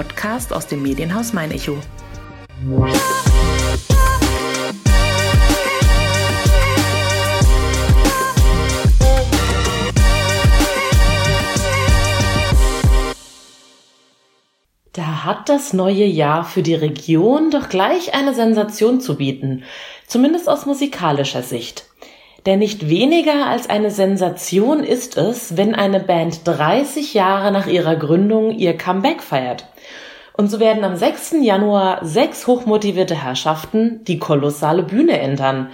Podcast aus dem Medienhaus Mein Echo. Da hat das neue Jahr für die Region doch gleich eine Sensation zu bieten, zumindest aus musikalischer Sicht. Denn nicht weniger als eine Sensation ist es, wenn eine Band 30 Jahre nach ihrer Gründung ihr Comeback feiert. Und so werden am 6. Januar sechs hochmotivierte Herrschaften die kolossale Bühne entern,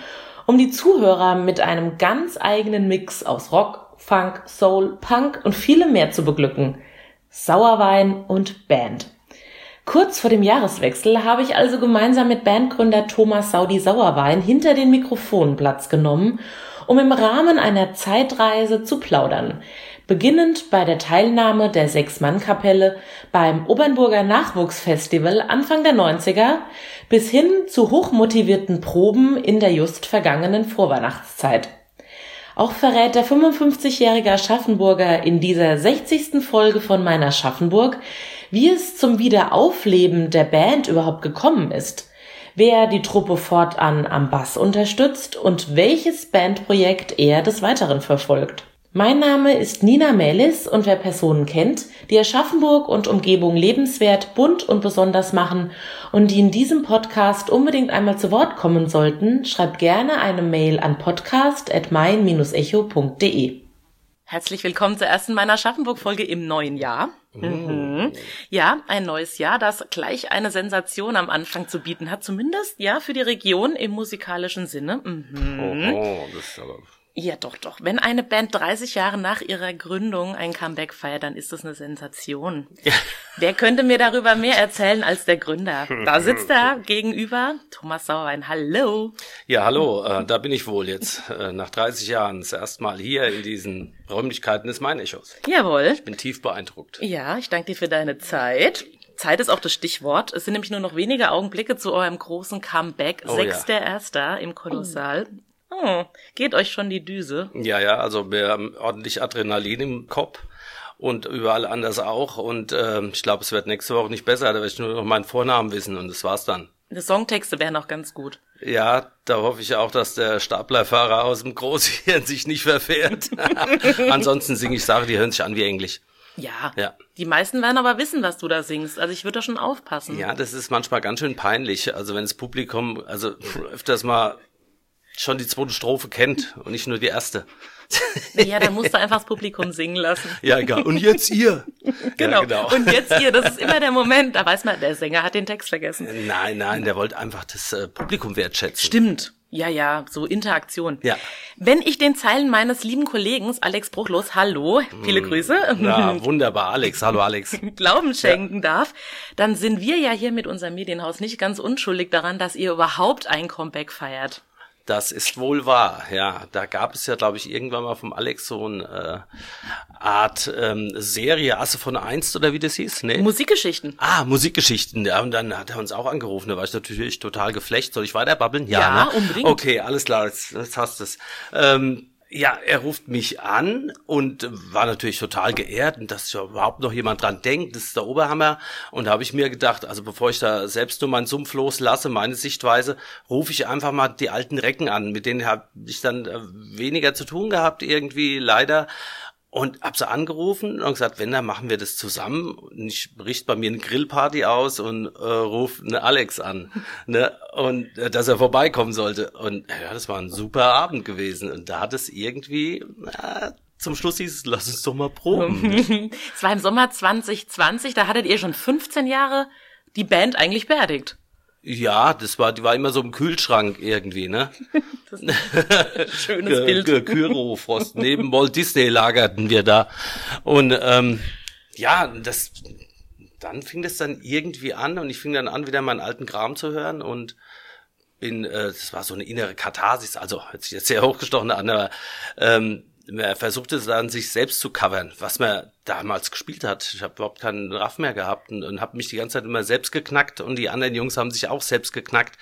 um die Zuhörer mit einem ganz eigenen Mix aus Rock, Funk, Soul, Punk und vielem mehr zu beglücken. Sauerwein und Band. Kurz vor dem Jahreswechsel habe ich also gemeinsam mit Bandgründer Thomas Saudi Sauerwein hinter den Mikrofonen Platz genommen, um im Rahmen einer Zeitreise zu plaudern. Beginnend bei der Teilnahme der Sechs-Mann-Kapelle beim Obernburger Nachwuchsfestival Anfang der 90er bis hin zu hochmotivierten Proben in der just vergangenen Vorweihnachtszeit. Auch verrät der 55-jährige Aschaffenburger in dieser 60. Folge von meiner Schaffenburg, wie es zum Wiederaufleben der Band überhaupt gekommen ist, wer die Truppe fortan am Bass unterstützt und welches Bandprojekt er des Weiteren verfolgt. Mein Name ist Nina Melis und wer Personen kennt, die Aschaffenburg und Umgebung lebenswert, bunt und besonders machen und die in diesem Podcast unbedingt einmal zu Wort kommen sollten, schreibt gerne eine Mail an podcast.mein-echo.de. Herzlich willkommen zur ersten meiner Schaffenburg-Folge im neuen Jahr. Mhm. Ja, ein neues Jahr, das gleich eine Sensation am Anfang zu bieten hat, zumindest ja für die Region im musikalischen Sinne. Mhm. Oh, das ist aber ja, doch, doch. Wenn eine Band 30 Jahre nach ihrer Gründung ein Comeback feiert, dann ist das eine Sensation. Ja. Wer könnte mir darüber mehr erzählen als der Gründer? Da sitzt er gegenüber, Thomas Sauerwein. Hallo. Ja, hallo. Äh, da bin ich wohl jetzt äh, nach 30 Jahren das erste Mal hier in diesen Räumlichkeiten des Main-Echos. Jawohl. Ich bin tief beeindruckt. Ja, ich danke dir für deine Zeit. Zeit ist auch das Stichwort. Es sind nämlich nur noch wenige Augenblicke zu eurem großen Comeback. Oh, Sechster ja. Erster im Kolossal. Oh, geht euch schon die Düse? Ja, ja, also wir haben ordentlich Adrenalin im Kopf und überall anders auch. Und äh, ich glaube, es wird nächste Woche nicht besser. Da werde ich nur noch meinen Vornamen wissen und das war's dann. Die Songtexte wären auch ganz gut. Ja, da hoffe ich auch, dass der Staplerfahrer aus dem Großhirn sich nicht verfährt. Ansonsten singe ich Sachen, die hören sich an wie Englisch. Ja, ja. Die meisten werden aber wissen, was du da singst. Also ich würde da schon aufpassen. Ja, das ist manchmal ganz schön peinlich. Also wenn das Publikum, also öfters mal schon die zweite Strophe kennt und nicht nur die erste. Ja, dann musst du einfach das Publikum singen lassen. Ja, egal. Und jetzt ihr. Genau. Ja, genau. Und jetzt ihr. Das ist immer der Moment. Da weiß man, der Sänger hat den Text vergessen. Nein, nein, der wollte einfach das äh, Publikum wertschätzen. Stimmt. Ja, ja, so Interaktion. Ja. Wenn ich den Zeilen meines lieben Kollegen Alex Bruchlos, hallo, viele hm. Grüße. Ja, wunderbar, Alex, hallo Alex. Glauben schenken ja. darf, dann sind wir ja hier mit unserem Medienhaus nicht ganz unschuldig daran, dass ihr überhaupt ein Comeback feiert. Das ist wohl wahr, ja. Da gab es ja, glaube ich, irgendwann mal vom Alex so eine äh, Art ähm, Serie, Asse von Einst oder wie das hieß? Nee. Musikgeschichten. Ah, Musikgeschichten. Ja, und dann hat er uns auch angerufen. Da war ich natürlich total geflecht. Soll ich weiter babbeln? Ja, ja ne? unbedingt. Okay, alles klar, jetzt, jetzt hast du es. Ähm, ja, er ruft mich an und war natürlich total geehrt, dass überhaupt noch jemand dran denkt. Das ist der Oberhammer. Und da habe ich mir gedacht, also bevor ich da selbst nur meinen Sumpf loslasse, meine Sichtweise, rufe ich einfach mal die alten Recken an. Mit denen habe ich dann äh, weniger zu tun gehabt, irgendwie leider. Und hab sie angerufen und gesagt, wenn, dann machen wir das zusammen. Und ich richte bei mir eine Grillparty aus und äh, rufe eine Alex an, ne? Und äh, dass er vorbeikommen sollte. Und ja, das war ein super Abend gewesen. Und da hat es irgendwie, na, zum Schluss hieß es, lass uns doch mal proben. es war im Sommer 2020, da hattet ihr schon 15 Jahre die Band eigentlich beerdigt. Ja, das war, die war immer so im Kühlschrank irgendwie, ne? Schönes Bild. Kyrofrost. Neben Walt Disney lagerten wir da. Und ähm, ja, das dann fing das dann irgendwie an und ich fing dann an, wieder meinen alten Kram zu hören und bin, äh, das war so eine innere Katharsis, also hört sich jetzt sehr hochgestochen an, aber ähm, er versuchte dann sich selbst zu covern, was man damals gespielt hat. Ich habe überhaupt keinen Raff mehr gehabt und, und habe mich die ganze Zeit immer selbst geknackt und die anderen Jungs haben sich auch selbst geknackt.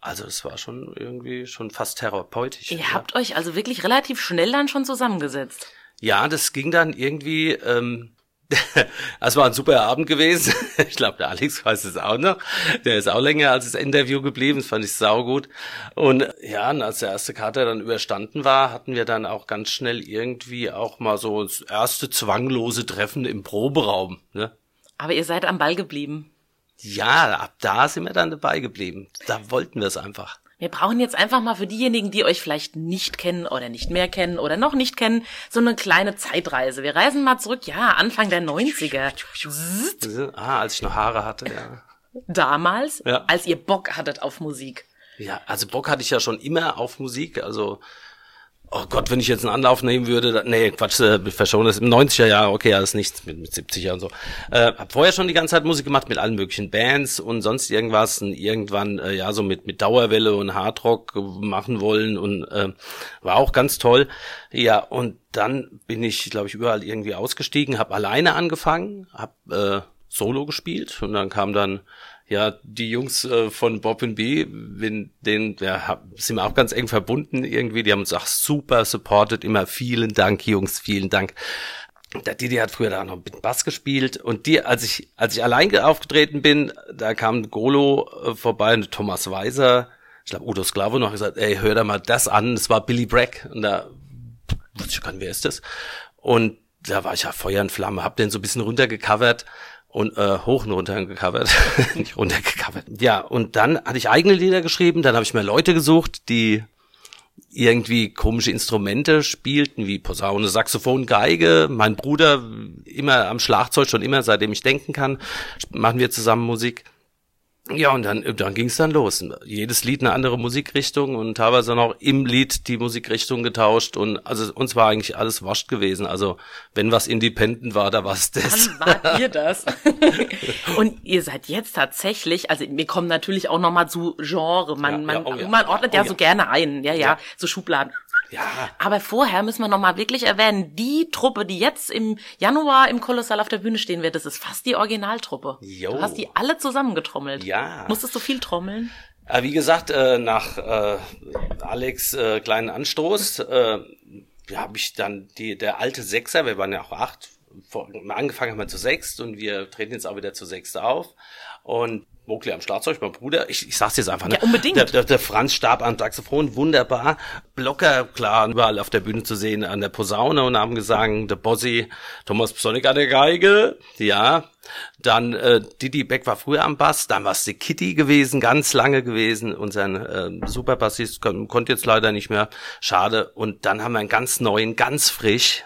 Also es war schon irgendwie schon fast therapeutisch. Ihr ja. habt euch also wirklich relativ schnell dann schon zusammengesetzt. Ja, das ging dann irgendwie ähm, Es war ein super Abend gewesen. Ich glaube, der Alex weiß es auch noch. Der ist auch länger als das Interview geblieben. Das fand ich saugut. Und ja, und als der erste Kater dann überstanden war, hatten wir dann auch ganz schnell irgendwie auch mal so das erste zwanglose Treffen im Proberaum. Ne? Aber ihr seid am Ball geblieben. Ja, ab da sind wir dann dabei geblieben. Da wollten wir es einfach. Wir brauchen jetzt einfach mal für diejenigen, die euch vielleicht nicht kennen oder nicht mehr kennen oder noch nicht kennen, so eine kleine Zeitreise. Wir reisen mal zurück, ja, Anfang der 90er. Ah, als ich noch Haare hatte, ja. Damals, ja. als ihr Bock hattet auf Musik. Ja, also Bock hatte ich ja schon immer auf Musik, also Oh Gott, wenn ich jetzt einen Anlauf nehmen würde, da, nee, Quatsch, äh, verschone das im 90er Jahr, okay, alles nichts mit, mit 70er und so. Äh, hab vorher schon die ganze Zeit Musik gemacht mit allen möglichen Bands und sonst irgendwas und irgendwann äh, ja so mit mit Dauerwelle und Hardrock machen wollen und äh, war auch ganz toll. Ja, und dann bin ich, glaube ich, überall irgendwie ausgestiegen, habe alleine angefangen, habe äh, Solo gespielt und dann kam dann ja, die Jungs äh, von Bob and B, wenn den, ja, sind wir auch ganz eng verbunden irgendwie. Die haben uns auch super supported. Immer vielen Dank, Jungs, vielen Dank. Der Didi hat früher da noch mit Bass gespielt und die, als ich, als ich allein aufgetreten bin, da kam Golo äh, vorbei und Thomas Weiser, ich glaube Udo Sklavo noch gesagt, ey, hör da mal das an, das war Billy Bragg und da wusste ich gar nicht, wer ist das? Und da war ich ja Feuer und Flamme, hab den so ein bisschen runtergecovert und äh, hoch und runter gecovert, nicht runtergecovert. Ja, und dann hatte ich eigene Lieder geschrieben, dann habe ich mir Leute gesucht, die irgendwie komische Instrumente spielten, wie Posaune, Saxophon, Geige. Mein Bruder immer am Schlagzeug, schon immer, seitdem ich denken kann, machen wir zusammen Musik. Ja, und dann, dann ging es dann los. Jedes Lied eine andere Musikrichtung und teilweise noch im Lied die Musikrichtung getauscht und also uns war eigentlich alles wascht gewesen. Also wenn was Independent war, da war es das. Dann wart ihr das. und ihr seid jetzt tatsächlich, also wir kommen natürlich auch nochmal zu Genre. Man, ja, man, ja, oh ja. man ordnet ja, oh so gerne ein, ja, ja, so Schubladen. Ja. Aber vorher müssen wir nochmal wirklich erwähnen, die Truppe, die jetzt im Januar im Kolossal auf der Bühne stehen wird, das ist fast die Originaltruppe. Jo. Du hast die alle zusammengetrommelt. Ja. Musstest du viel trommeln? Äh, wie gesagt, äh, nach äh, Alex kleinen Anstoß habe ich dann die der alte Sechser, wir waren ja auch acht, angefangen haben wir zu sechst und wir treten jetzt auch wieder zu sechst auf. Und Mokli am Schlagzeug, mein Bruder, ich, ich sag's jetzt einfach, ne? Ja, unbedingt. Der, der, der Franz starb am Saxophon, wunderbar. Blocker, klar, überall auf der Bühne zu sehen, an der Posaune und haben gesagt, der Bossi, Thomas Psonik an der Geige, ja. Dann äh, Didi Beck war früher am Bass, dann war es die Kitty gewesen, ganz lange gewesen. Unser äh, Superbassist kon konnte jetzt leider nicht mehr, schade. Und dann haben wir einen ganz neuen, ganz frisch,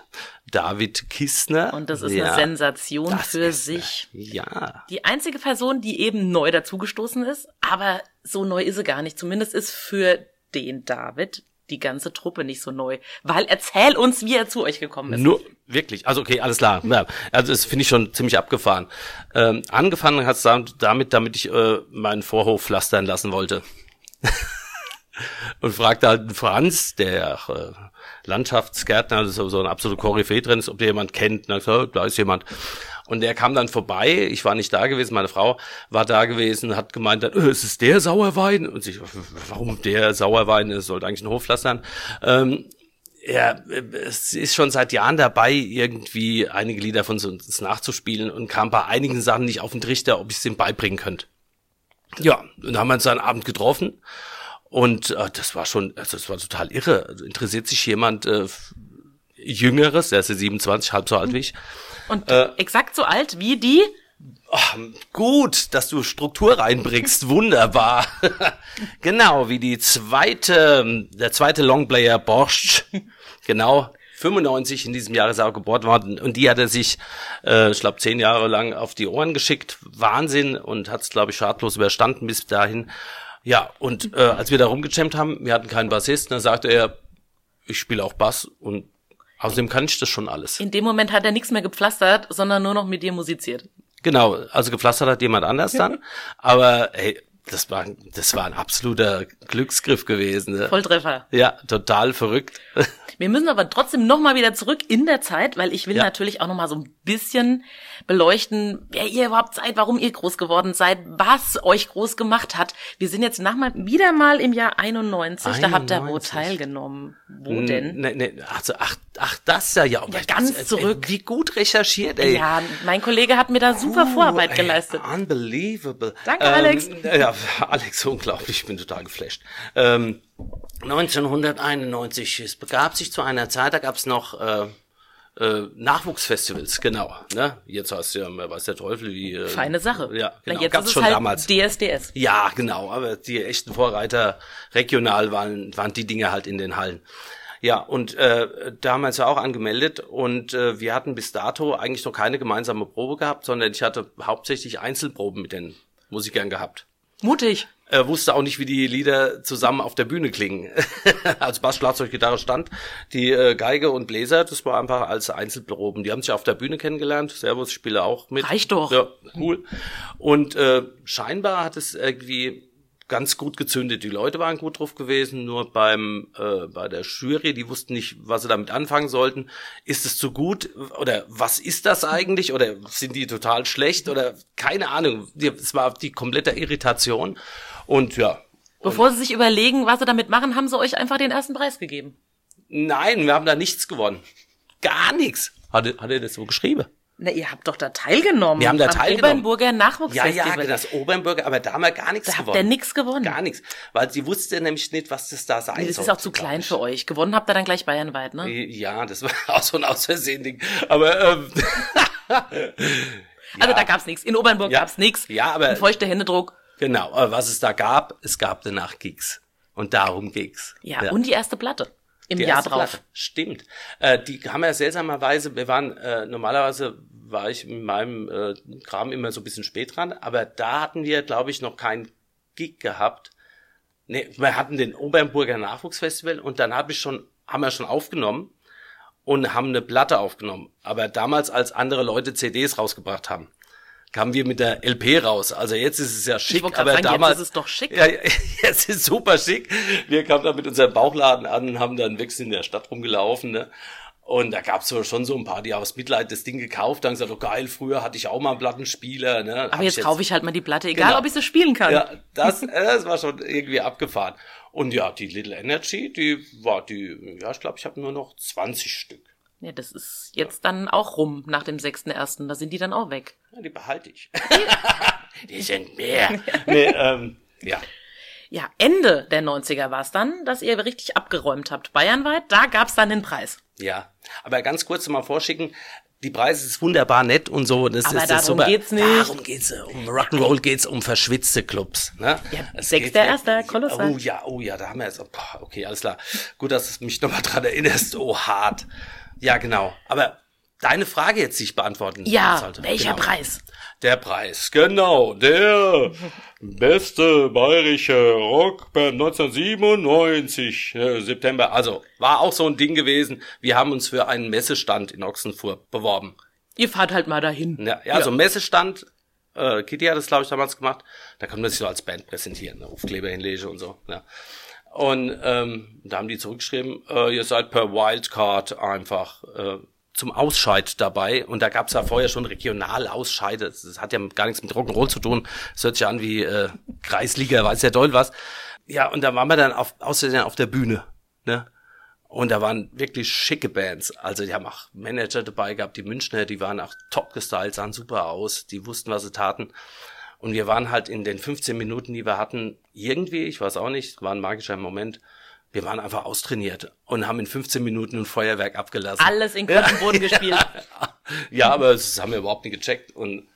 David Kistner. Und das ist ja, eine Sensation für sich. Ja. Die einzige Person, die eben neu dazugestoßen ist, aber so neu ist sie gar nicht. Zumindest ist für den David die ganze Truppe nicht so neu. Weil erzähl uns, wie er zu euch gekommen ist. Nur, wirklich, also okay, alles klar. Ja, also das finde ich schon ziemlich abgefahren. Ähm, angefangen hat es damit, damit ich äh, meinen Vorhof pflastern lassen wollte. und fragte halt Franz, der äh, Landschaftsgärtner, das ist so ein absoluter Koryphäe drin ist, ob der jemand kennt. Und so, da ist jemand. Und der kam dann vorbei, ich war nicht da gewesen, meine Frau war da gewesen, hat gemeint, äh, es ist der Sauerwein. Und ich, warum der Sauerwein? Es sollte eigentlich ein Hofpflastern. Ähm, ja, es ist schon seit Jahren dabei, irgendwie einige Lieder von uns nachzuspielen und kam bei einigen Sachen nicht auf den Trichter, ob ich es ihm beibringen könnte. Ja, und dann haben wir uns dann Abend getroffen und äh, das war schon, also das war total irre. Also interessiert sich jemand äh, Jüngeres, der ist ja 27, halb so alt wie ich. Und äh, exakt so alt wie die? Oh, gut, dass du Struktur reinbringst, wunderbar. genau, wie die zweite, der zweite Longplayer Borscht. genau, 95 in diesem Jahr ist er auch geboren worden und die hat er sich, äh, ich glaube, zehn Jahre lang auf die Ohren geschickt. Wahnsinn und hat es, glaube ich, schadlos überstanden bis dahin. Ja, und äh, als wir da rumgejammt haben, wir hatten keinen Bassisten, dann sagte er, ich spiele auch Bass und außerdem kann ich das schon alles. In dem Moment hat er nichts mehr gepflastert, sondern nur noch mit dir musiziert. Genau, also gepflastert hat jemand anders dann, aber hey, das war, das war ein absoluter Glücksgriff gewesen. Ne? Volltreffer. Ja, total verrückt. Wir müssen aber trotzdem noch mal wieder zurück in der Zeit, weil ich will ja. natürlich auch noch mal so ein bisschen beleuchten, wer ihr überhaupt seid, warum ihr groß geworden seid, was euch groß gemacht hat. Wir sind jetzt nach mal, wieder mal im Jahr 91, 91. da habt ihr wo teilgenommen. Wo denn? Nee, nee, also ach, ach, das ja, ja. Ja, ganz das, zurück. Wie gut recherchiert, ey. Ja, mein Kollege hat mir da super Uh, Vorarbeit ey, geleistet. Unbelievable. Danke, Alex. Ja, Alex, unglaublich, ich bin total geflasht. Ähm, 1991, es begab sich zu einer Zeit, da gab's noch äh, äh, Nachwuchsfestivals, genau. Ne? Jetzt hast du ja, wer weiß der Teufel, wie... Äh, Feine Sache. Ja, Na, genau. jetzt gab's ist es schon halt damals. DSDS. Ja, genau, aber die echten Vorreiter regional waren, waren die Dinge halt in den Hallen. Ja, und äh, da haben wir uns ja auch angemeldet und äh, wir hatten bis dato eigentlich noch keine gemeinsame Probe gehabt, sondern ich hatte hauptsächlich Einzelproben mit den Musikern gehabt. Mutig. Äh, wusste auch nicht, wie die Lieder zusammen auf der Bühne klingen. als Bass, Schlagzeug, Gitarre stand. Die äh, Geige und Bläser, das war einfach als Einzelproben. Die haben sich auf der Bühne kennengelernt. Servus, ich spiele auch mit. Reicht doch. Ja, cool. Und äh, scheinbar hat es irgendwie ganz gut gezündet. Die Leute waren gut drauf gewesen, nur beim äh, bei der Jury, die wussten nicht, was sie damit anfangen sollten. Ist es zu gut oder was ist das eigentlich oder sind die total schlecht oder keine Ahnung. Es war die komplette Irritation und ja. Bevor sie sich überlegen, was sie damit machen, haben sie euch einfach den ersten Preis gegeben. Nein, wir haben da nichts gewonnen. Gar nichts. Hat, hat er das so geschrieben? Na, ihr habt doch da teilgenommen. Wir haben da teilgenommen. Obernburger Ja, Nachwuchsfestival. ja, das Obernburger, aber da haben wir gar nichts Da habt gewonnen. ihr nix gewonnen. Gar nichts. Weil sie wusste nämlich nicht, was das da sein Nee, das soll. ist auch zu klein für euch. Gewonnen habt ihr dann gleich bayernweit, ne? Ja, das war auch so ein Ausversehen-Ding. Aber ähm, Also da gab's nichts. In Obernburg Ja. gab's nichts. Ja, aber- Ein feuchter Händedruck. genau, aber was es da gab, es gab danach Gigs. Und darum ging's. Ja, und die erste Platte. Im Die Jahr drauf. Platte. Stimmt. Äh, die haben ja seltsamerweise, wir waren, äh, normalerweise war ich in meinem äh, Kram immer so ein bisschen spät dran, aber da hatten wir, glaube ich, noch keinen Gig gehabt. Nee, wir hatten den Obernburger Nachwuchsfestival und dann habe ich schon, haben wir schon aufgenommen und haben eine Platte aufgenommen. Aber damals, als andere Leute CDs rausgebracht haben, kamen wir mit der LP raus. Also jetzt ist es ja schick, aber sagen, jetzt damals ist es doch schick. Ja, jetzt ist super schick. Wir kamen da mit unserem Bauchladen an und haben dann wechselnd in der Stadt rumgelaufen. Ne? Und da gab's so schon so ein paar, die aus Mitleid das Ding gekauft haben, gesagt, oh geil, früher hatte ich auch mal einen Plattenspieler. Ne? Aber ich jetzt kaufe ich halt mal die Platte, egal Genau. ob ich sie spielen kann. ja, das, äh, das war schon irgendwie abgefahren. Und ja, die Little Energy, die war die, ja, ich glaube, ich habe nur noch 20 Stück. Ja, das ist jetzt dann auch rum nach dem 6.1. Da sind die dann auch weg. Ja, die behalte ich. die sind mehr. nee, ähm, ja. Ja, Ende der 90er war es dann, dass ihr richtig abgeräumt habt. Bayernweit, da gab's dann den Preis. Ja, aber ganz kurz mal vorschicken. Die Preise ist wunderbar nett und so. Das Aber ist, das darum super. geht's nicht. Darum geht's. Um Rock'n'Roll geht's um verschwitzte Clubs. Ne? Ja, Es sechster Erster, kolossal. Oh ja, oh ja, da haben wir jetzt. Boah, okay, alles klar. Gut, dass du mich nochmal dran erinnerst. Oh, hart. Ja, genau. Aber deine Frage jetzt sich beantworten. Ja, sollte. welcher genau. Preis? Der Preis, genau. Der beste bayerische Rockband 1997, äh, September. Also, war auch so ein Ding gewesen. Wir haben uns für einen Messestand in Ochsenfurt beworben. Ihr fahrt halt mal dahin. Ja, ja, also Messestand, äh, Kitty hat das, glaube ich, damals gemacht. Da kann man sich so als Band präsentieren, ne? Aufkleber hinlege und so. Ja. Und ähm, da haben die zurückgeschrieben, äh, ihr seid per Wildcard einfach äh, zum Ausscheid dabei. Und da gab es ja vorher schon Regionalausscheide. Das, das hat ja gar nichts mit Rock'n'Roll zu tun. Das hört sich an wie äh, Kreisliga, weiß ja doll was. Ja, und da waren wir dann auf, außerdem auf der Bühne. Ne? Und da waren wirklich schicke Bands. Also die haben auch Manager dabei gehabt, die Münchner, die waren auch top gestylt, sahen super aus, die wussten, was sie taten. Und wir waren halt in den 15 Minuten, die wir hatten, irgendwie, ich weiß auch nicht, war ein magischer Moment, wir waren einfach austrainiert und haben in 15 Minuten ein Feuerwerk abgelassen. Alles in Grund und Boden gespielt. Ja, aber das haben wir überhaupt nicht gecheckt. Und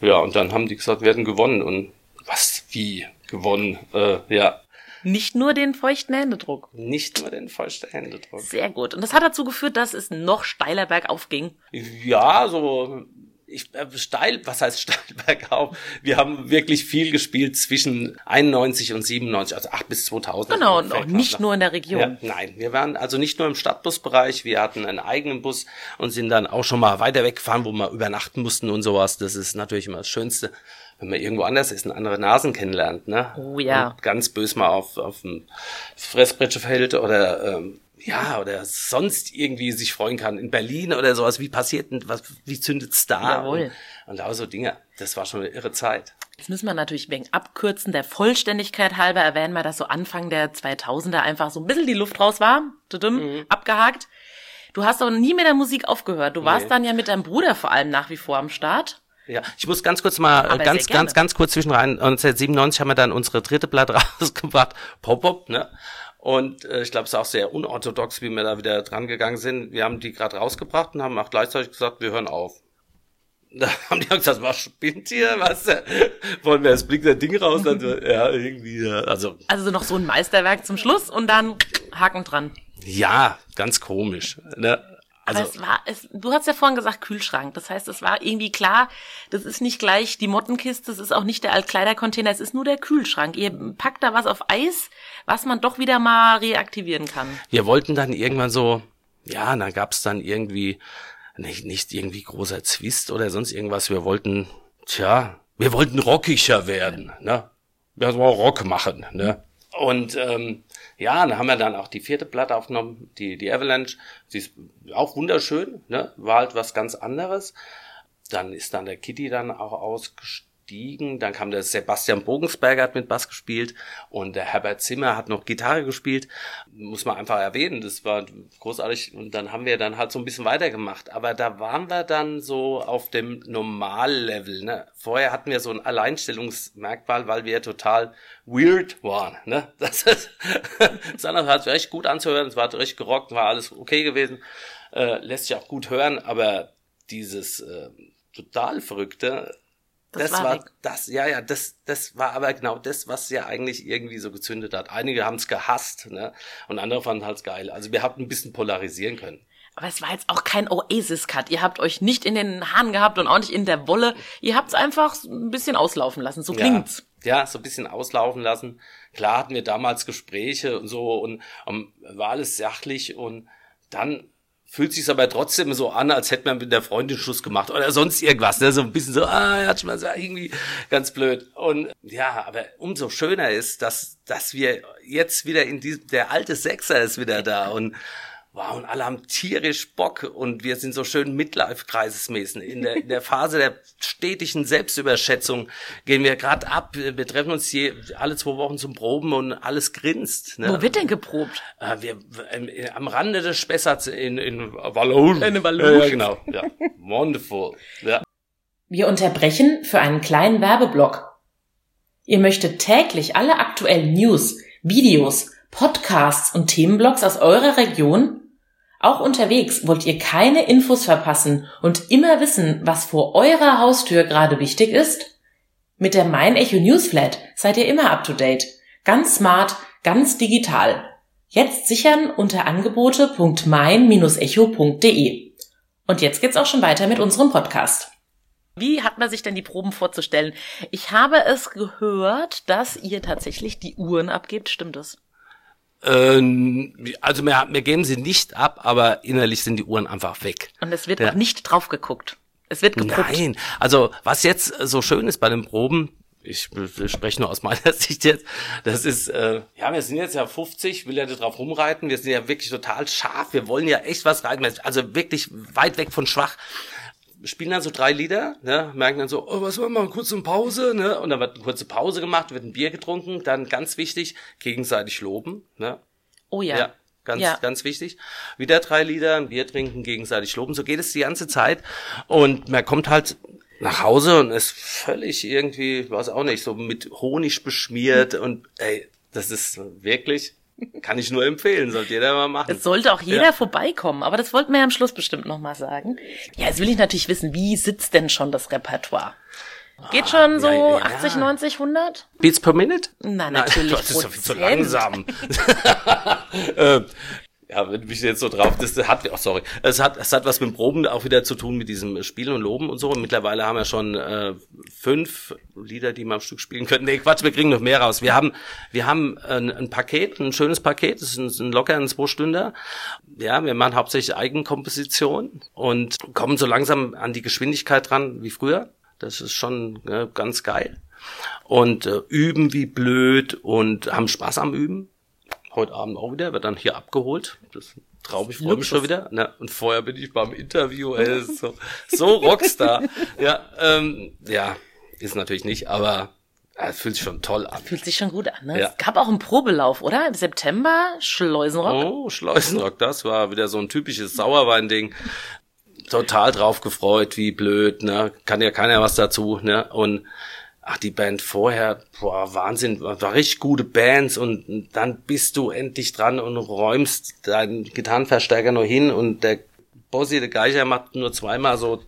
ja, und dann haben die gesagt, wir hätten gewonnen. Und was, wie gewonnen? Äh, ja, Nicht nur den feuchten Händedruck. nicht nur den feuchten Händedruck. Sehr gut. Und das hat dazu geführt, dass es noch steiler bergauf ging. Ja, so ich, äh, steil, was heißt steil bergauf? Wir haben wirklich viel gespielt zwischen 91 und 97, also 8 bis 2000. Genau, und auch nicht nur in der Region. Ja, nein, wir waren also nicht nur im Stadtbusbereich, wir hatten einen eigenen Bus und sind dann auch schon mal weiter weggefahren, wo wir übernachten mussten und sowas. Das ist natürlich immer das Schönste, wenn man irgendwo anders ist und andere Nasen kennenlernt. Ne? Oh ja. Und ganz bös mal auf, auf ein Fressbretsche fällt oder ähm, ja, oder sonst irgendwie sich freuen kann. In Berlin oder sowas, wie passiert denn, was, wie zündet's da? Jawohl. Und, und auch so Dinge. Das war schon eine irre Zeit. Jetzt müssen wir natürlich wegen Abkürzen der Vollständigkeit halber erwähnen, weil das so Anfang der 2000er einfach so ein bisschen die Luft raus war. Tudum, Mhm. Abgehakt. Du hast aber nie mit der Musik aufgehört. Du warst nee. dann ja mit deinem Bruder vor allem nach wie vor am Start. Ja, ich muss ganz kurz mal, aber ganz, ganz, ganz kurz zwischen rein. 1997 haben wir dann unsere dritte Blatt rausgebracht, Pop-Up, ne? Und äh, ich glaube, es ist auch sehr unorthodox, wie wir da wieder dran gegangen sind. Wir haben die gerade rausgebracht und haben auch gleichzeitig gesagt, wir hören auf. Da haben die gesagt, was spinnt hier? Was? Wollen wir, es blinkt der Ding raus? Dann, ja, irgendwie, ja, also. Also noch so ein Meisterwerk zum Schluss und dann Haken dran. Ja, ganz komisch. Ne? Also, es war, es, du hast ja vorhin gesagt Kühlschrank. Das heißt, es war irgendwie klar, das ist nicht gleich die Mottenkiste, das ist auch nicht der Altkleidercontainer, es ist nur der Kühlschrank. Ihr packt da was auf Eis, was man doch wieder mal reaktivieren kann. Wir wollten dann irgendwann so, ja, dann gab's dann irgendwie, nicht, nicht irgendwie großer Zwist oder sonst irgendwas. Wir wollten, tja, wir wollten rockiger werden, ne? Wir wollten Rock machen, ne? Und ähm, ja, dann haben wir dann auch die vierte Platte aufgenommen, die, die Avalanche. Sie ist auch wunderschön, ne? war halt was ganz anderes. Dann ist dann der Kitty dann auch ausgestiegen gestiegen. Dann kam der Sebastian Bogensberger hat mit Bass gespielt und der Herbert Zimmer hat noch Gitarre gespielt. Muss man einfach erwähnen, das war großartig. Und dann haben wir dann halt so ein bisschen weitergemacht. Aber da waren wir dann so auf dem Normallevel. Ne? Vorher hatten wir so ein Alleinstellungsmerkmal, weil wir total weird waren. Ne? Das, ist, das andere hat recht gut anzuhören, es war recht gerockt, war alles okay gewesen. Äh, lässt sich auch gut hören, aber dieses äh, total verrückte das, das war, war das, ja, ja, das, das war aber genau das, was ja eigentlich irgendwie so gezündet hat. Einige haben es gehasst, ne? Und andere fanden halt geil. Also wir hatten ein bisschen polarisieren können. Aber es war jetzt auch kein Oasis-Cut. Ihr habt euch nicht in den Haaren gehabt und auch nicht in der Wolle. Ihr habt es einfach ein bisschen auslaufen lassen. So klingt's. Ja, ja, so ein bisschen auslaufen lassen. Klar hatten wir damals Gespräche und so und um, war alles sachlich und dann fühlt sich aber trotzdem so an, als hätte man mit der Freundin Schluss gemacht oder sonst irgendwas. Ne? So ein bisschen so, ah, ja, schon mal so irgendwie ganz blöd. Und ja, aber umso schöner ist, dass, dass wir jetzt wieder in diesem, der alte Sechser ist wieder da und Wow, und alle haben tierisch Bock und wir sind so schön Midlife-Kreisesmäßig. In der, in der Phase der stetigen Selbstüberschätzung gehen wir gerade ab. Wir treffen uns je, alle zwei Wochen zum Proben und alles grinst. Ne? Wo wird denn geprobt? Äh, wir, äh, am Rande des Spessarts in, in Wallon. In Wallon. Ja, genau. Ja. Wonderful. Ja. Wir unterbrechen für einen kleinen Werbeblock. Ihr möchtet täglich alle aktuellen News, Videos, Podcasts und Themenblogs aus eurer Region auch unterwegs wollt ihr keine Infos verpassen und immer wissen, was vor eurer Haustür gerade wichtig ist? Mit der Mein Echo Newsflat seid ihr immer up to date. Ganz smart, ganz digital. Jetzt sichern unter angebote.mein-echo.de. Und jetzt geht's auch schon weiter mit unserem Podcast. Wie hat man sich denn die Proben vorzustellen? Ich habe es gehört, dass ihr tatsächlich die Uhren abgebt. Stimmt das? Ähm, also wir, wir geben sie nicht ab, aber innerlich sind die Uhren einfach weg. Und es wird ja. auch nicht drauf geguckt. Es wird geprobt. Nein, also was jetzt so schön ist bei den Proben, ich, ich spreche nur aus meiner Sicht jetzt, das ist, äh, ja, wir sind jetzt ja 50, will ja drauf rumreiten, wir sind ja wirklich total scharf, wir wollen ja echt was reiten, also wirklich weit weg von schwach spielen dann so drei Lieder, ne, merken dann so, oh, was wollen wir mal, kurze Pause, ne, und dann wird eine kurze Pause gemacht, wird ein Bier getrunken, dann ganz wichtig, gegenseitig loben, ne. Oh ja. Ja, ganz, ja. ganz wichtig. Wieder drei Lieder, ein Bier trinken, gegenseitig loben, so geht es die ganze Zeit und man kommt halt nach Hause und ist völlig irgendwie, weiß auch nicht, so mit Honig beschmiert und ey, das ist wirklich kann ich nur empfehlen, sollte jeder mal machen. Es sollte auch jeder ja. vorbeikommen, aber das wollten wir ja am Schluss bestimmt nochmal sagen. Ja, jetzt will ich natürlich wissen, wie sitzt denn schon das Repertoire? Geht schon so ja, ja. 80, 90, 100? Beats per Minute? Nein, natürlich. Nein, das ist doch viel zu langsam. äh, ja, wenn mich jetzt so drauf, das hat, oh sorry, es hat, es hat was mit Proben auch wieder zu tun mit diesem Spielen und Loben und so. Mittlerweile haben wir schon äh, fünf Lieder, die wir am Stück spielen können. Nee, Quatsch, wir kriegen noch mehr raus. Wir haben, wir haben ein, ein Paket, ein schönes Paket, das ist ein, ein locker ein Zwei-Stünder. Ja, wir machen hauptsächlich Eigenkomposition und kommen so langsam an die Geschwindigkeit dran wie früher. Das ist schon ja, ganz geil. Und äh, üben wie blöd und haben Spaß am Üben heute Abend auch wieder, wird dann hier abgeholt. Das traue ich, freue mich schon wieder. Na, und vorher bin ich beim Interview, ey, so, so Rockstar. ja, ähm, ja, ist natürlich nicht, aber Das fühlt sich schon toll an. Fühlt sich schon gut an, ne? Ja. Es gab auch einen Probelauf, oder? Im September, Schleusenrock. Oh, Schleusenrock, das war wieder so ein typisches Sauerwein-Ding. Total drauf gefreut, wie blöd, ne? Kann ja keiner was dazu, ne? Und ach, die Band vorher, boah, Wahnsinn, war richtig gute Bands und dann bist du endlich dran und räumst deinen Gitarrenverstärker nur hin und der Bossi, der Geiger, macht nur zweimal so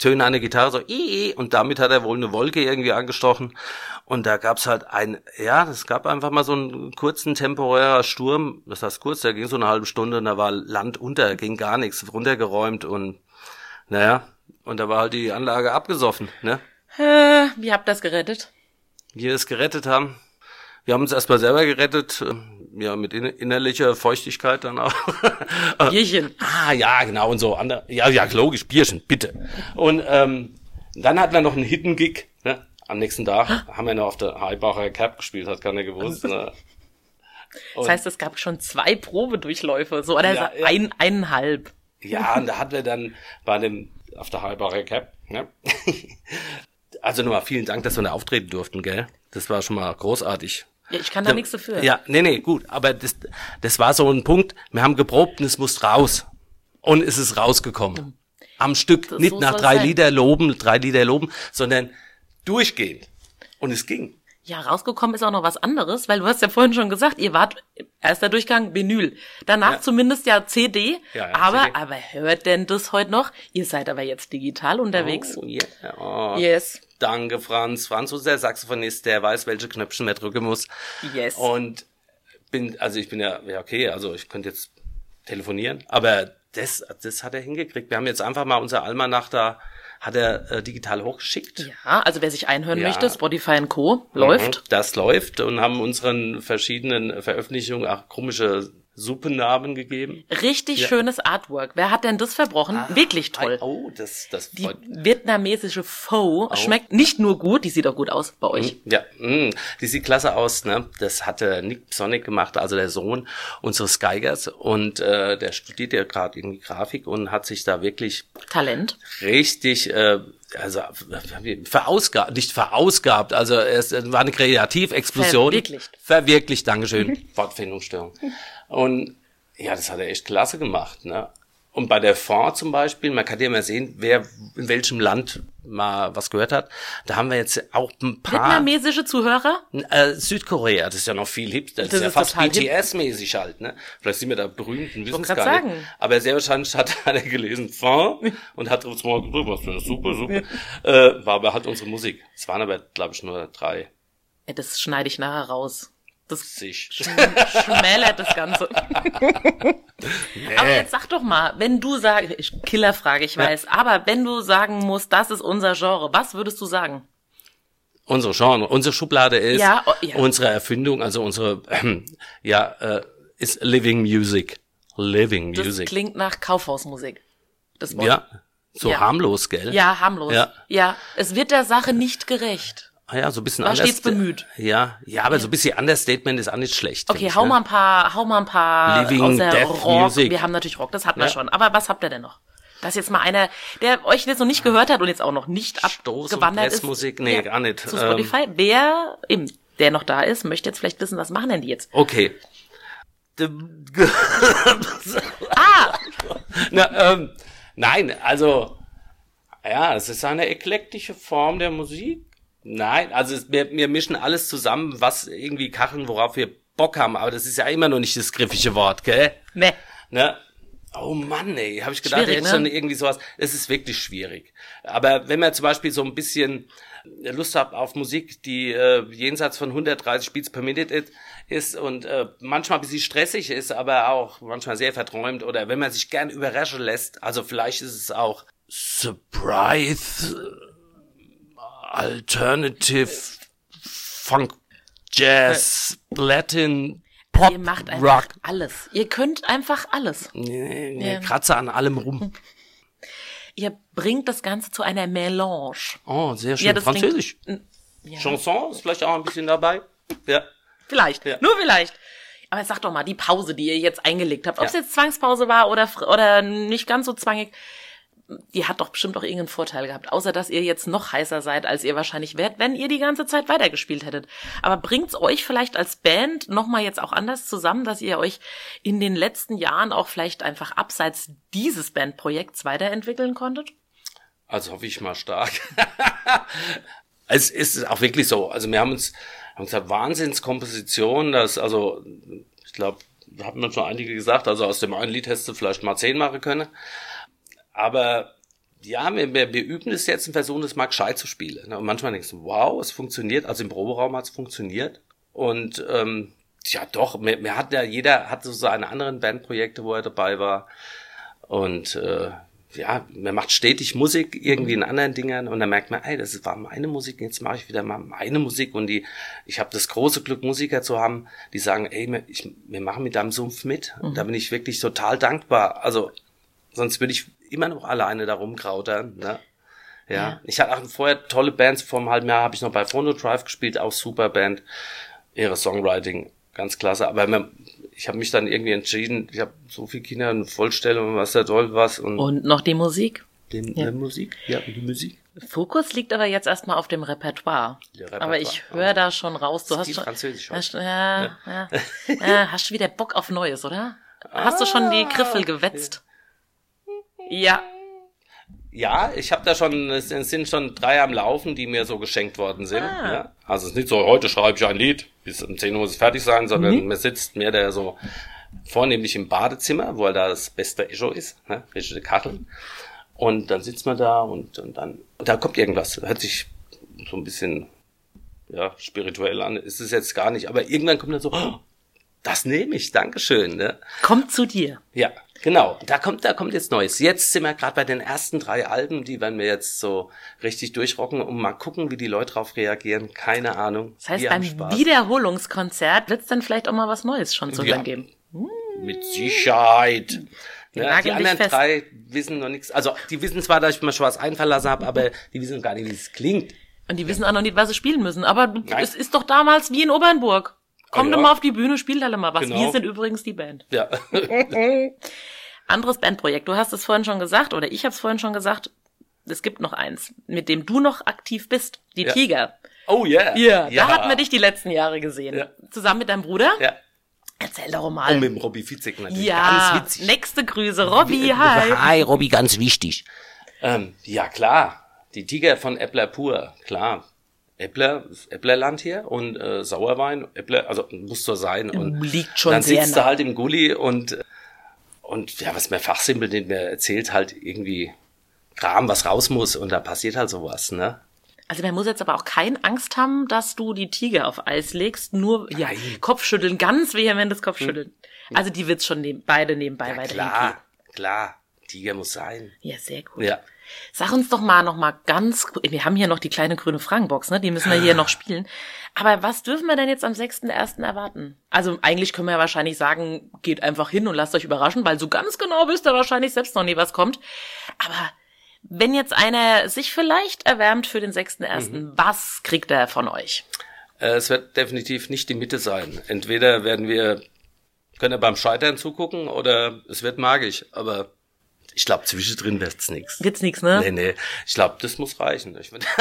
Töne an der Gitarre, so i, i, und damit hat er wohl eine Wolke irgendwie angestochen. Und da gab's halt ein, ja, es gab einfach mal so einen kurzen temporärer Sturm, das heißt kurz, der ging so eine halbe Stunde und da war Land unter, ging gar nichts, runtergeräumt und naja, und da war halt die Anlage abgesoffen, ne? Äh, wie habt ihr das gerettet? Wie wir es gerettet haben. Wir haben uns erstmal selber gerettet, ähm, ja, mit in- innerlicher Feuchtigkeit dann auch. Bierchen. Ah, ja, genau, und so. Ander, ja, ja, logisch, Bierchen, bitte. Und ähm, dann hatten wir noch einen Hidden Gig, ne? Am nächsten Tag haben wir noch auf der Heibacher Cap gespielt, hat keiner gewusst. Ne? Das heißt, es gab schon zwei Probedurchläufe, so oder Ja, ja. ein, eineinhalb. Ja, und da hatten wir dann bei dem, auf der Heibacher Cap, ne? Also nochmal vielen Dank, dass wir da auftreten durften, gell? Das war schon mal großartig. Ja, ich kann da nichts dafür. Ja, nee, nee, gut. Aber das, das war so ein Punkt. Wir haben geprobt und es muss raus. Und es ist rausgekommen. Am Stück. Das- Nicht so nach drei. Lieder loben, drei Lieder loben, sondern durchgehend. Und es ging. Ja, rausgekommen ist auch noch was anderes, weil du hast ja vorhin schon gesagt, ihr wart erster Durchgang Vinyl. Danach Ja. zumindest ja CD. Ja, ja, aber, CD. aber hört denn das heute noch? Ihr seid aber jetzt digital unterwegs. Oh, yeah. oh. Yes. Danke, Franz. Franz, unser Saxophonist, der weiß, welche Knöpfchen man drücken muss. Yes. Und bin, also ich bin ja, ja okay, also ich könnte jetzt telefonieren, aber das, das hat er hingekriegt. Wir haben jetzt einfach mal unser Almanach da, hat er äh, digital hochgeschickt. Ja, also wer sich einhören Ja. möchte, Spotify Co. läuft. Mhm, Das läuft und haben unseren verschiedenen Veröffentlichungen auch komische Suppennamen gegeben. Richtig Ja. schönes Artwork. Wer hat denn das verbrochen? Wirklich toll. Oh, das, das Die vietnamesische Pho schmeckt nicht nur gut, die sieht auch gut aus bei euch. Ja, mh, die sieht klasse aus. Ne? Das hatte Nick Sonic gemacht, also der Sohn unseres Geigers. Und äh, der studiert ja gerade irgendwie Grafik und hat sich da wirklich Talent. richtig, äh, also verausgabt, nicht verausgabt, also es war eine Kreativexplosion. Verwirklicht. Verwirklicht, Dankeschön. Wortfindungsstörung. Und ja, das hat er echt klasse gemacht. Ne? Und bei der Fond zum Beispiel, man kann ja mal sehen, wer in welchem Land mal was gehört hat. Da haben wir jetzt auch ein paar. Vietnamesische Zuhörer? Äh, Südkorea, das ist ja noch viel hipster. Das, Das ist ja ist fast hip. BTS-mäßig halt, ne? Vielleicht sind wir da berühmt und wissen es gar nicht. sagen. Aber sehr wahrscheinlich hat, hat er gelesen, Fond, und hat uns mal gedrückt, was für eine super, super. Äh, war aber halt unsere Musik. Es waren aber, glaube ich, nur drei. Ja, das schneide ich nachher raus. Das Sich. schmälert das Ganze. Aber jetzt sag doch mal, wenn du sagst, ich- Killerfrage, ich weiß, aber wenn du sagen musst, das ist unser Genre, was würdest du sagen? Unsere Genre, unsere Schublade ist Ja, oh, ja. unsere Erfindung, also unsere, ähm, ja, äh, ist Living Music. Living Das Music. klingt nach Kaufhausmusik. Das Wort. Ja, so Ja. harmlos, gell? Ja, harmlos. Ja. ja, es wird der Sache nicht gerecht. Ah ja, so ein bisschen War anders. stets bemüht. Ja, ja, aber so ein bisschen Understatement ist auch nicht schlecht. Okay, ich, hau ne? mal ein paar, hau mal ein paar Living aus der Death Rock. Music. Wir haben natürlich Rock, das hatten wir Ja. schon. Aber was habt ihr denn noch? Das ist jetzt mal einer, der euch jetzt noch nicht gehört hat und jetzt auch noch nicht Stoß- abgewandert ist. Pressmusik? Nee, gar nicht. Zu Ähm. Spotify. Wer, eben, der noch da ist, möchte jetzt vielleicht wissen, was machen denn die jetzt? Okay. Ah! Na, ähm, nein, also, ja, es ist eine eklektische Form der Musik. Nein, also es, wir, wir mischen alles zusammen, was irgendwie Kachen, worauf wir Bock haben, aber das ist ja immer noch nicht das griffige Wort, gell? Ne. Ne? Oh Mann, ey, habe ich gedacht, Schwierig, jetzt ne? schon irgendwie sowas. Es ist wirklich schwierig. Aber wenn man zum Beispiel so ein bisschen Lust hat auf Musik, die äh, jenseits von 130 Beats per Minute ist, ist und äh, manchmal ein bisschen stressig ist, aber auch manchmal sehr verträumt oder wenn man sich gern überraschen lässt, also vielleicht ist es auch Surprise, äh, Alternative, Funk, Jazz, Latin, Pop, Ihr macht einfach Rock. alles. Ihr könnt einfach alles. Nee, nee, Ja. Kratze an allem rum. Ihr bringt das Ganze zu einer Melange. Oh, sehr schön. Ja, das klingt- Französisch. Ja. Chanson ist vielleicht auch ein bisschen dabei. Ja. Vielleicht. Ja. Nur vielleicht. Aber jetzt sag doch mal, die Pause, die ihr jetzt eingelegt habt, ob es Ja. jetzt Zwangspause war oder, fr- oder nicht ganz so zwangig, die hat doch bestimmt auch irgendeinen Vorteil gehabt, außer dass ihr jetzt noch heißer seid, als ihr wahrscheinlich wärt, wenn ihr die ganze Zeit weitergespielt hättet. Aber bringt's euch vielleicht als Band nochmal jetzt auch anders zusammen, dass ihr euch in den letzten Jahren auch vielleicht einfach abseits dieses Bandprojekts weiterentwickeln konntet? Also hoffe ich mal stark. es ist auch wirklich so. Also wir haben uns, haben gesagt, Wahnsinnskomposition, das, also, ich glaube, haben wir schon einige gesagt, also aus dem einen Lied hättest du vielleicht mal zehn machen können. Aber ja, wir, wir, wir üben es jetzt und versuchen es mal gescheit zu spielen. Und manchmal denkst du, wow, es funktioniert. Also im Proberaum hat es funktioniert. Und ähm, ja doch, mir, mir hat ja jeder hat so seine anderen Bandprojekte, wo er dabei war. Und äh, ja, man macht stetig Musik irgendwie in anderen Dingern und dann merkt man, ey, das war meine Musik, jetzt mache ich wieder mal meine Musik und die, ich habe das große Glück, Musiker zu haben, die sagen, ey, wir, ich, wir machen mit deinem Sumpf mit. Mhm. Da bin ich wirklich total dankbar. Also sonst würde ich immer noch alleine da rumkrautern. Ne? Ja. ja. Ich hatte auch vorher tolle Bands. Vor einem halben Jahr habe ich noch bei Phono Drive gespielt, auch super Band. Ihre Songwriting, ganz klasse. Aber man, ich habe mich dann irgendwie entschieden, ich habe so viele Kinder und Vollstellung, was da toll was. Und, und noch die Musik. Den, ja. Musik, ja, die Musik. Fokus liegt aber jetzt erstmal auf dem Repertoire. Repertoire. Aber ich höre da schon raus, du hast schon, Französisch hast, ja, ja. ja, hast du wieder Bock auf Neues, oder? Hast du schon die Griffel gewetzt? Ja. Ja, ich habe da schon, es sind schon drei am Laufen, die mir so geschenkt worden sind. Ah. Ja. Also es ist nicht so, heute schreibe ich ein Lied, bis um 10 Uhr muss es fertig sein, sondern mhm. man sitzt mehr der so vornehmlich im Badezimmer, wo da das beste Echo ist, ne? richtige Kachel. Und dann sitzt man da und, und dann, und da kommt irgendwas. Hört sich so ein bisschen ja, spirituell an. Ist es jetzt gar nicht, aber irgendwann kommt dann so, oh, das nehme ich, Dankeschön. Ne? Kommt zu dir. Ja, Genau, da kommt, da kommt jetzt Neues. Jetzt sind wir gerade bei den ersten drei Alben, die werden wir jetzt so richtig durchrocken und mal gucken, wie die Leute drauf reagieren. Keine Ahnung. Das heißt, beim Wiederholungskonzert wird es dann vielleicht auch mal was Neues schon zu hören ja, geben. Mit Sicherheit. Ja, die anderen drei wissen noch nichts. Also die wissen zwar, dass ich mir schon was einfallen lassen habe, aber die wissen gar nicht, wie es klingt. Und die wissen auch noch nicht, was sie spielen müssen. Aber Nein. es ist doch damals wie in Obernburg. Komm ah, ja. doch mal auf die Bühne, spielt alle mal was. Genau. Wir sind übrigens die Band. Ja. Anderes Bandprojekt. Du hast es vorhin schon gesagt, oder ich habe es vorhin schon gesagt. Es gibt noch eins, mit dem du noch aktiv bist. Die ja. Tiger. Oh yeah. yeah. Ja. Da hatten wir dich die letzten Jahre gesehen. Ja. Zusammen mit deinem Bruder. Ja. Erzähl doch mal. Und mit dem Robby Fitzek natürlich. Ja, ganz witzig. Nächste Grüße, Robby, hi. Hi, Robby, ganz wichtig. Ähm, ja, klar. Die Tiger von Äppler pur, klar. Äppler, Äpplerland hier und äh, Sauerwein, Äppler, also muss so sein. Und Liegt schon dann sehr sitzt nah. du halt im Gully und und ja, was mir fachsimpel, den mir erzählt halt irgendwie Kram, was raus muss und da passiert halt sowas, ne? Also man muss jetzt aber auch keine Angst haben, dass du die Tiger auf Eis legst, nur ja, Kopfschütteln, ganz vehementes Kopfschütteln. Hm. Also die wird's schon neben, beide nebenbei ja, weiter Klar, klar, Tiger muss sein. Ja, sehr gut. Ja. Sag uns doch mal noch mal ganz, wir haben hier noch die kleine grüne Fragenbox, ne? Die müssen wir hier noch spielen. Aber was dürfen wir denn jetzt am 6.1. erwarten? Also eigentlich können wir ja wahrscheinlich sagen, geht einfach hin und lasst euch überraschen, weil so ganz genau wisst ihr wahrscheinlich selbst noch nie, was kommt. Aber wenn jetzt einer sich vielleicht erwärmt für den 6.1., mhm. was kriegt er von euch? Äh, es wird definitiv nicht die Mitte sein. Entweder werden wir, können wir beim Scheitern zugucken oder es wird magisch, aber ich glaube, zwischendrin wird's nix. Wird's nix, ne? Nee, nee. Ich glaube, das muss reichen.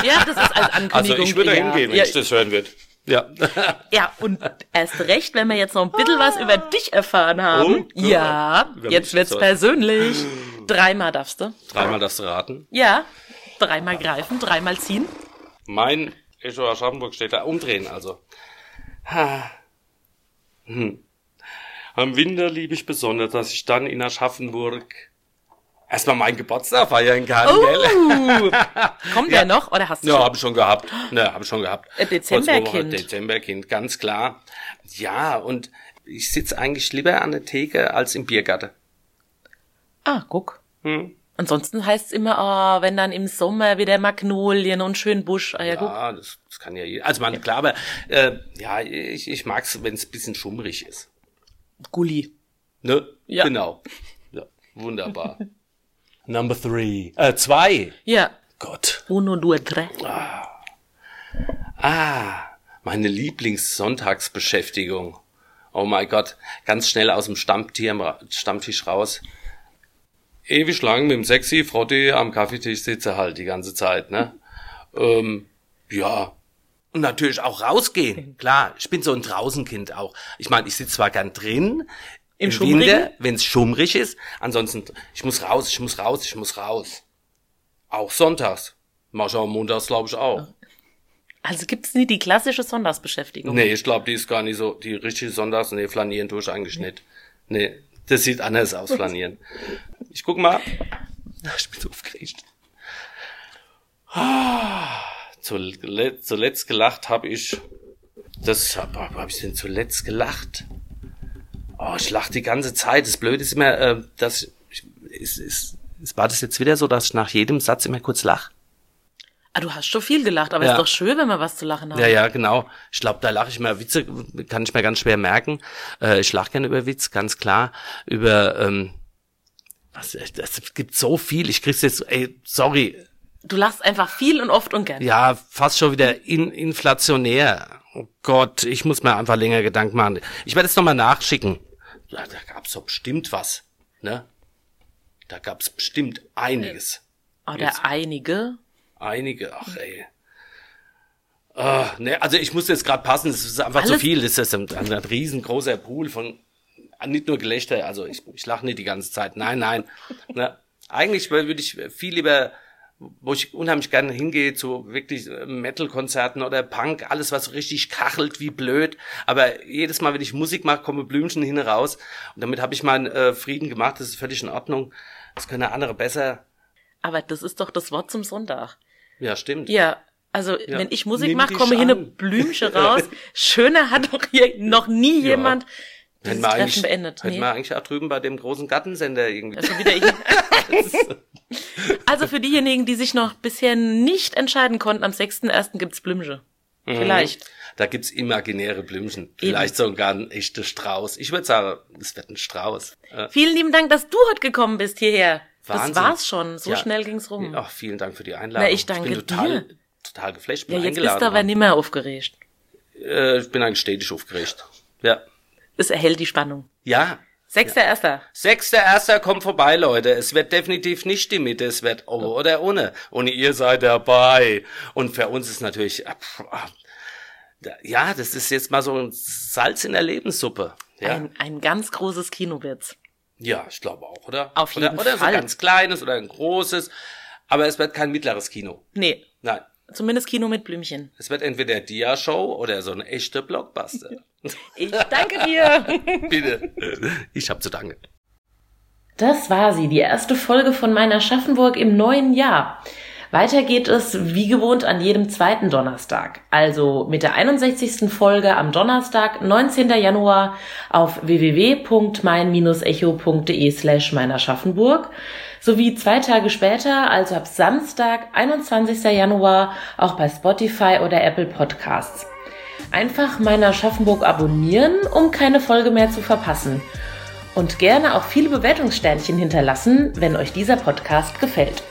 ja, das ist als Ankündigung. Also ich würde da hingehen, wenn ja. ich das hören würde. Ja. ja, und erst recht, wenn wir jetzt noch ein bisschen was über dich erfahren haben. Oh, ja, jetzt wird's persönlich. Dreimal darfst du. Dreimal darfst du raten. Ja, dreimal greifen, dreimal ziehen. Mein Echo Aschaffenburg steht da. Umdrehen also. Hm. Am Winter liebe ich besonders, dass ich dann in Aschaffenburg erstmal meinen Geburtstag feiern kann, oh, gell? Kommt ja. der noch oder hast du Ja, habe ich schon gehabt. Ne, habe ich schon gehabt. Äh, Dezemberkind. Dezemberkind, ganz klar. Ja, und ich sitze eigentlich lieber an der Theke als im Biergarten. Ah, guck. Hm. Ansonsten heißt's immer, oh, wenn dann im Sommer wieder Magnolien und schön Busch. Ah, ja, ja. Das, das kann ja jeder. Also man, klar, aber äh, ja, ich, ich mag's, wenn es bisschen schummrig ist. Gulli. Ne? Ja. Genau. Ja, wunderbar. Number three. Äh, zwei. Ja. Gott. Uno, due, tre. Ah. ah, meine Lieblingssonntagsbeschäftigung. Oh mein Gott, ganz schnell aus dem Stammtier, Stammtisch raus. ewig lang mit dem sexy Frotti am Kaffeetisch sitze halt die ganze Zeit, ne? ähm, ja. Und natürlich auch rausgehen. Klar, ich bin so ein Draußenkind auch. Ich meine, ich sitze zwar gern drin, Im im Winter, wenn es schummrig ist. Ansonsten, ich muss raus, ich muss raus, ich muss raus. Auch sonntags. Mach ich auch montags, glaube ich, auch. Also gibt's nie die klassische Sonntagsbeschäftigung. Nee, ich glaube, die ist gar nicht so, die richtige Sonntags, nee, flanieren eigentlich nicht. Nee, das sieht anders aus, flanieren. Ich guck mal. Ich bin so aufgeregt. Ah, Zuletzt, zuletzt gelacht habe ich, das, habe hab ich denn zuletzt gelacht? Oh, ich lache die ganze Zeit. Das Blöde ist immer, äh, dass, ich, ist, ist, ist, war das jetzt wieder so, dass ich nach jedem Satz immer kurz lach? Ah, du hast schon viel gelacht, aber Ja. ist doch schön, wenn man was zu lachen hat. Ja, ja, genau. Ich glaube, da lache ich immer. Witze kann ich mir ganz schwer merken. Äh, ich lache gerne über Witz, ganz klar. Über, ähm, was, es gibt so viel. Ich krieg's jetzt, ey, sorry. Du lachst einfach viel und oft und gern. Ja, fast schon wieder in, inflationär. Oh Gott, ich muss mir einfach länger Gedanken machen. Ich werde es nochmal nachschicken. Da, da gab's doch bestimmt was, ne? Da gab's bestimmt einiges. Oder Jetzt. einige. Einige, ach ey. Ah, ne, also ich muss jetzt gerade passen, das ist einfach zu Alles- viel. Das ist ein, ein riesengroßer Pool von nicht nur Gelächter, also ich, ich lache nicht die ganze Zeit. Nein, nein. ne, eigentlich würde ich viel lieber, wo ich unheimlich gerne hingehe, zu wirklich äh, Metal-Konzerten oder Punk, alles was richtig kachelt wie blöd. Aber jedes Mal, wenn ich Musik mache, kommen Blümchen hin und raus. Und damit habe ich meinen äh, Frieden gemacht, das ist völlig in Ordnung. Das können andere besser. Aber das ist doch das Wort zum Sonntag. Ja, stimmt. Ja, also Ja. wenn ich Musik mache, komme hier eine an. Blümchen raus. Schöner hat doch hier noch nie Ja. jemand Hätten wir eigentlich, beendet. hätten Nee. wir eigentlich auch drüben bei dem großen Gattensender irgendwie. Also wieder ich. also für diejenigen, die sich noch bisher nicht entscheiden konnten, am 6.1. gibt's Blümche. Mhm. Vielleicht. Da gibt's imaginäre Blümchen. Vielleicht sogar ein echter Strauß. Ich würde sagen, es wird ein Strauß. Äh, Vielen lieben Dank, dass du heute gekommen bist hierher. Wahnsinn. Das war's schon. So Ja. schnell ging's rum. Ach, vielen Dank für die Einladung. Na, ich danke bin total, dir. total geflasht. Ja, Bin jetzt bist du aber nicht mehr aufgeregt. Äh, ich bin eigentlich stetig aufgeregt. Ja. Es erhält die Spannung. Ja. Sechster Erster. Sechster Erster kommt vorbei, Leute. Es wird definitiv nicht die Mitte, es wird Ober oder ohne. Und ihr seid dabei. Und für uns ist natürlich, ah, da- ja, das ist jetzt mal so ein Salz in der Lebenssuppe. Ja. Ein, ein ganz großes Kinowitz. Ja, ich glaube auch, oder? Auf oder, jeden oder so Fall. ein ganz kleines oder ein großes. Aber es wird kein mittleres Kino. Nee, Nein. Zumindest Kino mit Blümchen. Es wird entweder Dia-Show oder so eine echte Blockbuster. Ich danke dir. Bitte. Ich hab zu danken. Das war sie, die erste Folge von meiner Schaffenburg im neuen Jahr. Weiter geht es wie gewohnt an jedem zweiten Donnerstag. Also mit der 61. Folge am Donnerstag, 19. Januar auf www.mein-echo.de slash meiner Schaffenburg sowie zwei Tage später, also ab Samstag, 21. Januar, auch bei Spotify oder Apple Podcasts. Einfach meiner Schaffenburg abonnieren, um keine Folge mehr zu verpassen. Und gerne auch viele Bewertungssternchen hinterlassen, wenn euch dieser Podcast gefällt.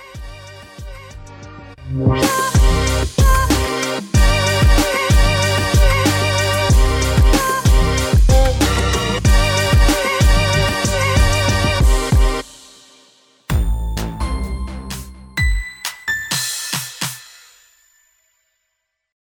Yeah.